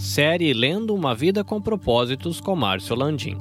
Série Lendo uma Vida com Propósitos com Márcio Landim.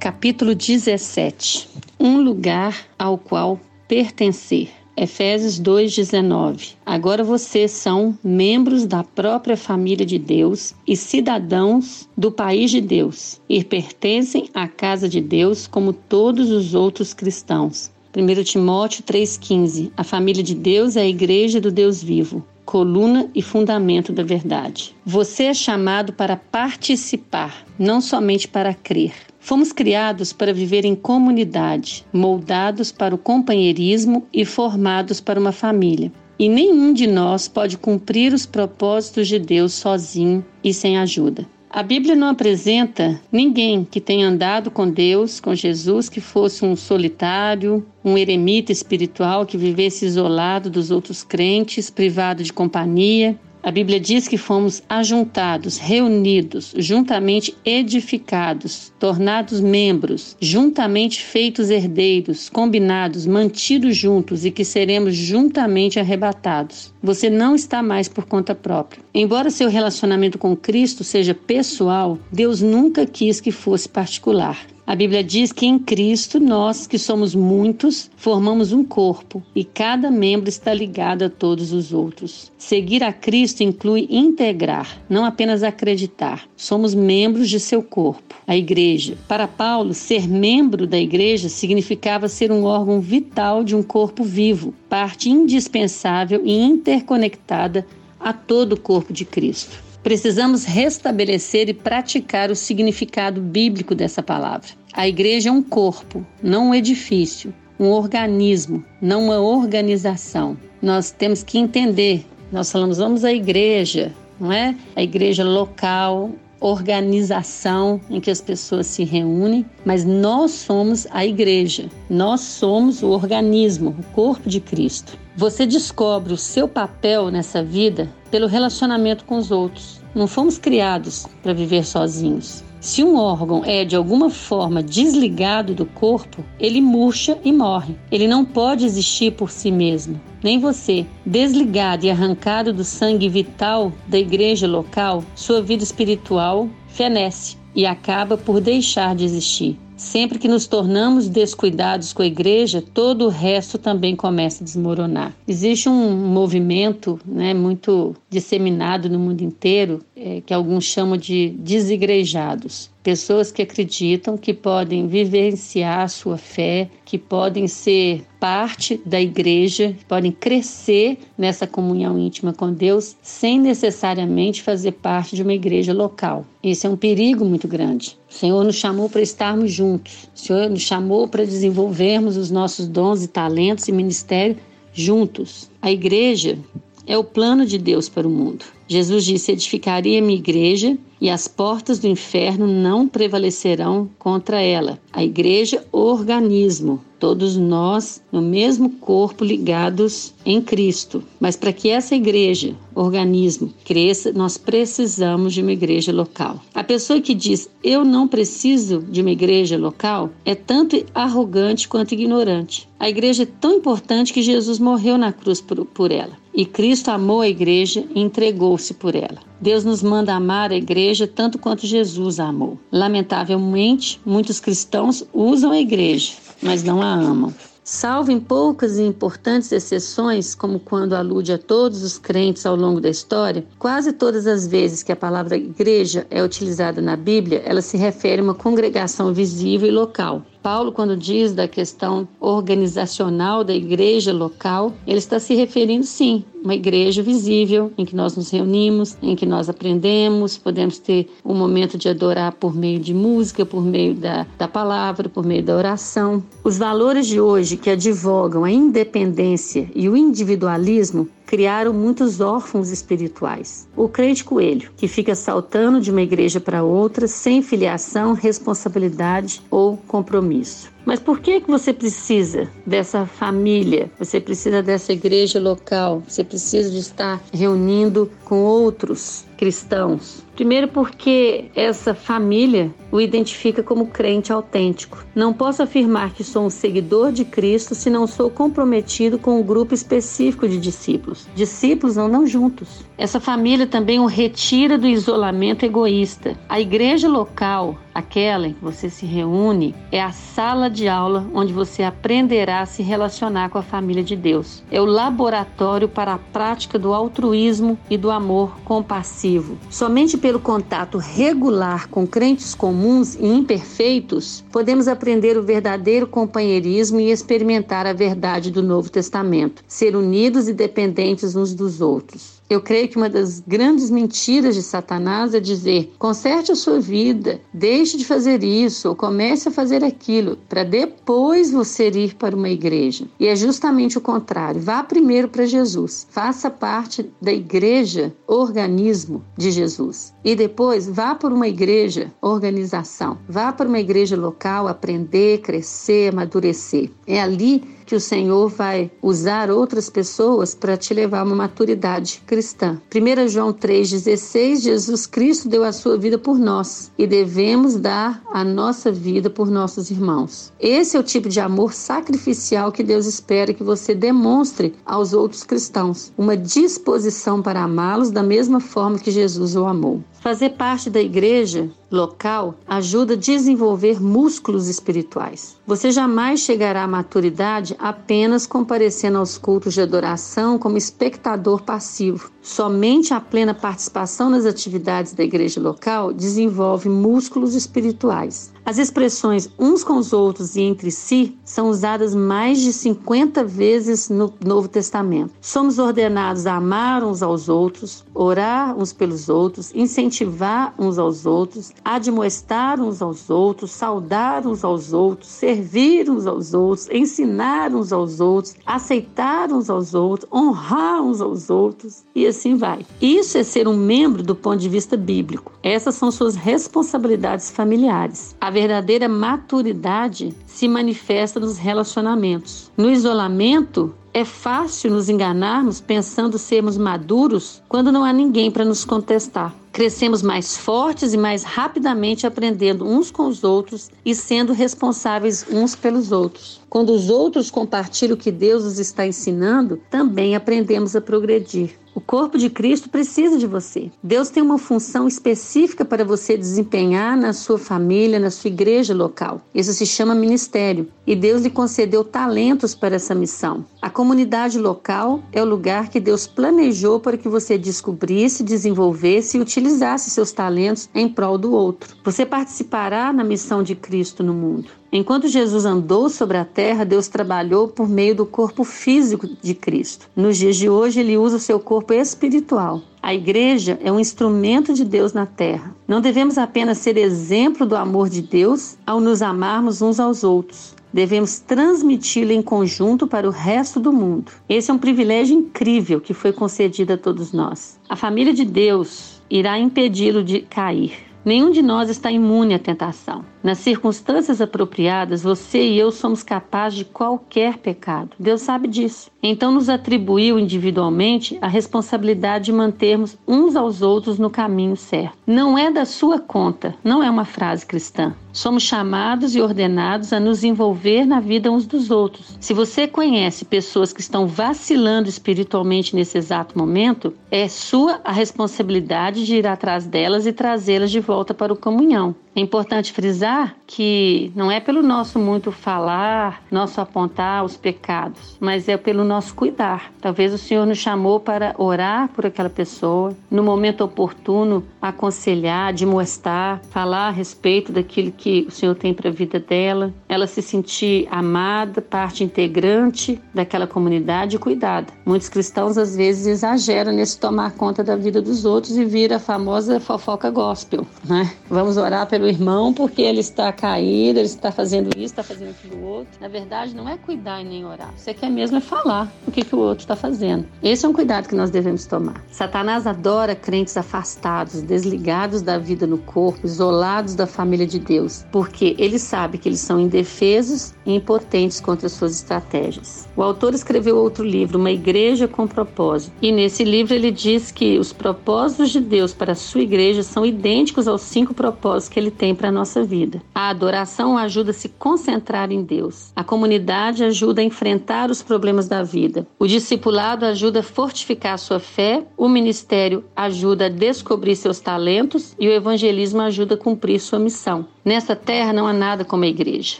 Capítulo 17 Um lugar ao qual pertencer. Efésios 2,19 Agora vocês são membros da própria família de Deus e cidadãos do país de Deus e pertencem à casa de Deus como todos os outros cristãos. 1 Timóteo 3,15 A família de Deus é a igreja do Deus vivo, coluna e fundamento da verdade. Você é chamado para participar, não somente para crer. Fomos criados para viver em comunidade, moldados para o companheirismo e formados para uma família. E nenhum de nós pode cumprir os propósitos de Deus sozinho e sem ajuda. A Bíblia não apresenta ninguém que tenha andado com Deus, com Jesus, que fosse um solitário, um eremita espiritual que vivesse isolado dos outros crentes, privado de companhia, a Bíblia diz que fomos ajuntados, reunidos, juntamente edificados, tornados membros, juntamente feitos herdeiros, combinados, mantidos juntos e que seremos juntamente arrebatados. Você não está mais por conta própria. Embora seu relacionamento com Cristo seja pessoal, Deus nunca quis que fosse particular. A Bíblia diz que em Cristo nós, que somos muitos, formamos um corpo e cada membro está ligado a todos os outros. Seguir a Cristo inclui integrar, não apenas acreditar. Somos membros de seu corpo, a igreja. Para Paulo, ser membro da igreja significava ser um órgão vital de um corpo vivo, parte indispensável e interconectada a todo o corpo de Cristo. Precisamos restabelecer e praticar o significado bíblico dessa palavra. A igreja é um corpo, não um edifício, um organismo, não uma organização. Nós temos que entender. Nós falamos, vamos à igreja, não é? A igreja local, organização em que as pessoas se reúnem, mas nós somos a igreja, nós somos o organismo, o corpo de Cristo. Você descobre o seu papel nessa vida pelo relacionamento com os outros. Não fomos criados para viver sozinhos. Se um órgão é de alguma forma desligado do corpo, ele murcha e morre. Ele não pode existir por si mesmo. Nem você, desligado e arrancado do sangue vital da igreja local, sua vida espiritual fenece e acaba por deixar de existir. Sempre que nos tornamos descuidados com a igreja, todo o resto também começa a desmoronar. Existe um movimento né, muito disseminado no mundo inteiro, é, que alguns chamam de desigrejados. Pessoas que acreditam que podem vivenciar a sua fé, que podem ser parte da igreja, podem crescer nessa comunhão íntima com Deus sem necessariamente fazer parte de uma igreja local. Esse é um perigo muito grande. O Senhor nos chamou para estarmos juntos. O Senhor nos chamou para desenvolvermos os nossos dons e talentos e ministério juntos. A igreja é o plano de Deus para o mundo. Jesus disse: Edificaria minha igreja e as portas do inferno não prevalecerão contra ela. A igreja, organismo, todos nós no mesmo corpo ligados em Cristo. Mas para que essa igreja, organismo, cresça, nós precisamos de uma igreja local. A pessoa que diz eu não preciso de uma igreja local é tanto arrogante quanto ignorante. A igreja é tão importante que Jesus morreu na cruz por, por ela. E Cristo amou a igreja e entregou-se por ela. Deus nos manda amar a igreja tanto quanto Jesus a amou. Lamentavelmente, muitos cristãos usam a igreja, mas não a amam. Salvo em poucas e importantes exceções, como quando alude a todos os crentes ao longo da história, quase todas as vezes que a palavra igreja é utilizada na Bíblia, ela se refere a uma congregação visível e local. Paulo, quando diz da questão organizacional da igreja local, ele está se referindo, sim, uma igreja visível em que nós nos reunimos, em que nós aprendemos, podemos ter um momento de adorar por meio de música, por meio da, da palavra, por meio da oração. Os valores de hoje que advogam a independência e o individualismo criaram muitos órfãos espirituais. O crente coelho, que fica saltando de uma igreja para outra sem filiação, responsabilidade ou compromisso. Mas por que que você precisa dessa família? Você precisa dessa igreja local? Você precisa de estar reunindo com outros cristãos? Primeiro, porque essa família o identifica como crente autêntico. Não posso afirmar que sou um seguidor de Cristo se não sou comprometido com um grupo específico de discípulos. Discípulos andam juntos. Essa família também o retira do isolamento egoísta. A igreja local, aquela em que você se reúne, é a sala de aula onde você aprenderá a se relacionar com a família de Deus. É o laboratório para a prática do altruísmo e do amor compassivo. Somente pelo contato regular com crentes comuns e imperfeitos, podemos aprender o verdadeiro companheirismo e experimentar a verdade do Novo Testamento, ser unidos e dependentes uns dos outros. Eu creio que uma das grandes mentiras de Satanás é dizer: conserte a sua vida, deixe de fazer isso ou comece a fazer aquilo, para depois você ir para uma igreja. E é justamente o contrário. Vá primeiro para Jesus, faça parte da igreja, organismo de Jesus. E depois vá para uma igreja, organização. Vá para uma igreja local, aprender, crescer, amadurecer. É ali que o Senhor vai usar outras pessoas para te levar a uma maturidade cristã. 1 João 3,16, Jesus Cristo deu a sua vida por nós e devemos dar a nossa vida por nossos irmãos. Esse é o tipo de amor sacrificial que Deus espera que você demonstre aos outros cristãos, uma disposição para amá-los da mesma forma que Jesus o amou. Fazer parte da igreja local ajuda a desenvolver músculos espirituais. Você jamais chegará à maturidade apenas comparecendo aos cultos de adoração como espectador passivo. Somente a plena participação nas atividades da igreja local desenvolve músculos espirituais. As expressões uns com os outros e entre si são usadas mais de 50 vezes no Novo Testamento. Somos ordenados a amar uns aos outros, orar uns pelos outros, incentivar uns aos outros, admoestar uns aos outros, saudar uns aos outros, servir uns aos outros, ensinar uns aos outros, aceitar uns aos outros, honrar uns aos outros e assim vai. Isso é ser um membro do ponto de vista bíblico. Essas são suas responsabilidades familiares. A verdadeira maturidade se manifesta nos relacionamentos. No isolamento, é fácil nos enganarmos pensando sermos maduros quando não há ninguém para nos contestar. Crescemos mais fortes e mais rapidamente aprendendo uns com os outros e sendo responsáveis uns pelos outros. Quando os outros compartilham o que Deus nos está ensinando, também aprendemos a progredir. O corpo de Cristo precisa de você. Deus tem uma função específica para você desempenhar na sua família, na sua igreja local. Isso se chama ministério e Deus lhe concedeu talentos para essa missão. A comunidade local é o lugar que Deus planejou para que você descobrisse, desenvolvesse e utilizasse seus talentos em prol do outro. Você participará na missão de Cristo no mundo. Enquanto Jesus andou sobre a terra, Deus trabalhou por meio do corpo físico de Cristo. Nos dias de hoje, ele usa o seu corpo espiritual. A igreja é um instrumento de Deus na terra. Não devemos apenas ser exemplo do amor de Deus ao nos amarmos uns aos outros. Devemos transmiti-lo em conjunto para o resto do mundo. Esse é um privilégio incrível que foi concedido a todos nós. A família de Deus irá impedi-lo de cair. Nenhum de nós está imune à tentação. Nas circunstâncias apropriadas, você e eu somos capazes de qualquer pecado. Deus sabe disso. Então, nos atribuiu individualmente a responsabilidade de mantermos uns aos outros no caminho certo. Não é da sua conta, não é uma frase cristã. Somos chamados e ordenados a nos envolver na vida uns dos outros. Se você conhece pessoas que estão vacilando espiritualmente nesse exato momento, é sua a responsabilidade de ir atrás delas e trazê-las de volta para o comunhão. É importante frisar que não é pelo nosso muito falar, nosso apontar os pecados, mas é pelo nosso cuidar. Talvez o Senhor nos chamou para orar por aquela pessoa, no momento oportuno, aconselhar, demonstrar, falar a respeito daquilo que o Senhor tem para a vida dela, ela se sentir amada, parte integrante daquela comunidade e cuidada. Muitos cristãos às vezes exageram nesse tomar conta da vida dos outros e vira a famosa fofoca gospel, né? Vamos orar pelo o irmão porque ele está caído, ele está fazendo isso, está fazendo aquilo outro. Na verdade, não é cuidar e nem orar. Você quer mesmo é falar o que, que o outro está fazendo. Esse é um cuidado que nós devemos tomar. Satanás adora crentes afastados, desligados da vida no corpo, isolados da família de Deus, porque ele sabe que eles são indefesos e impotentes contra suas estratégias. O autor escreveu outro livro, Uma Igreja com Propósito, e nesse livro ele diz que os propósitos de Deus para a sua igreja são idênticos aos cinco propósitos que ele tem para a nossa vida. A adoração ajuda a se concentrar em Deus. A comunidade ajuda a enfrentar os problemas da vida. O discipulado ajuda a fortificar a sua fé. O ministério ajuda a descobrir seus talentos e o evangelismo ajuda a cumprir sua missão. Nessa terra não há nada como a igreja.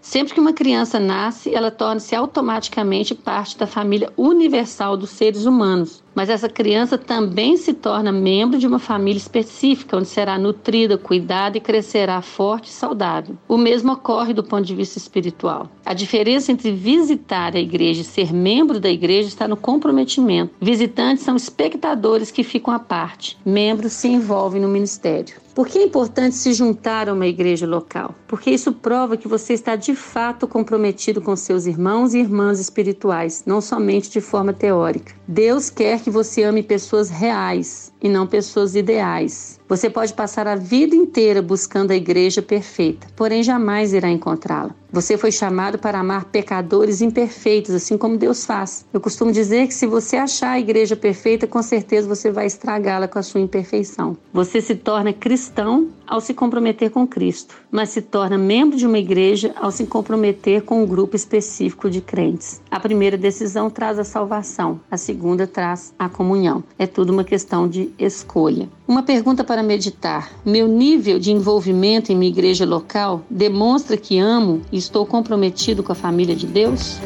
Sempre que uma criança nasce, ela torna-se automaticamente parte da família universal dos seres humanos. Mas essa criança também se torna membro de uma família específica, onde será nutrida, cuidada e crescerá forte e saudável. O mesmo ocorre do ponto de vista espiritual. A diferença entre visitar a igreja e ser membro da igreja está no comprometimento. Visitantes são espectadores que ficam à parte, membros se envolvem no ministério. Por que é importante se juntar a uma igreja local? Porque isso prova que você está de fato comprometido com seus irmãos e irmãs espirituais, não somente de forma teórica. Deus quer que você ame pessoas reais e não pessoas ideais. Você pode passar a vida inteira buscando a igreja perfeita, porém jamais irá encontrá-la. Você foi chamado para amar pecadores imperfeitos, assim como Deus faz. Eu costumo dizer que se você achar a igreja perfeita, com certeza você vai estragá-la com a sua imperfeição. Você se torna cristão ao se comprometer com Cristo, mas se torna membro de uma igreja ao se comprometer com um grupo específico de crentes. A primeira decisão traz a salvação, a segunda traz a comunhão. É tudo uma questão de escolha. Uma pergunta para meditar: meu nível de envolvimento em minha igreja local demonstra que amo e estou comprometido com a família de Deus?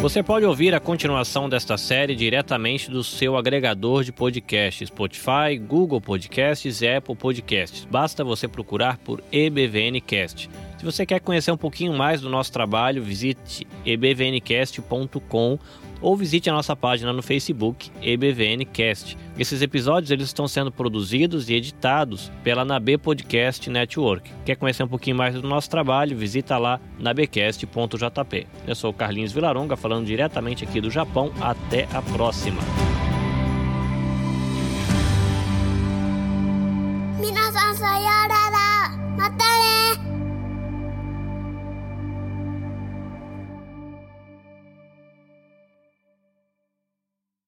Você pode ouvir a continuação desta série diretamente do seu agregador de podcasts, Spotify, Google Podcasts e Apple Podcasts. Basta você procurar por EBVNcast. Se você quer conhecer um pouquinho mais do nosso trabalho, visite ebvncast.com ou visite a nossa página no Facebook EBVNcast. Esses episódios eles estão sendo produzidos e editados pela Nabe Podcast Network. Quer conhecer um pouquinho mais do nosso trabalho? Visita lá nabecast.jp. Eu sou o Carlinhos Vilaronga falando diretamente aqui do Japão. Até a próxima.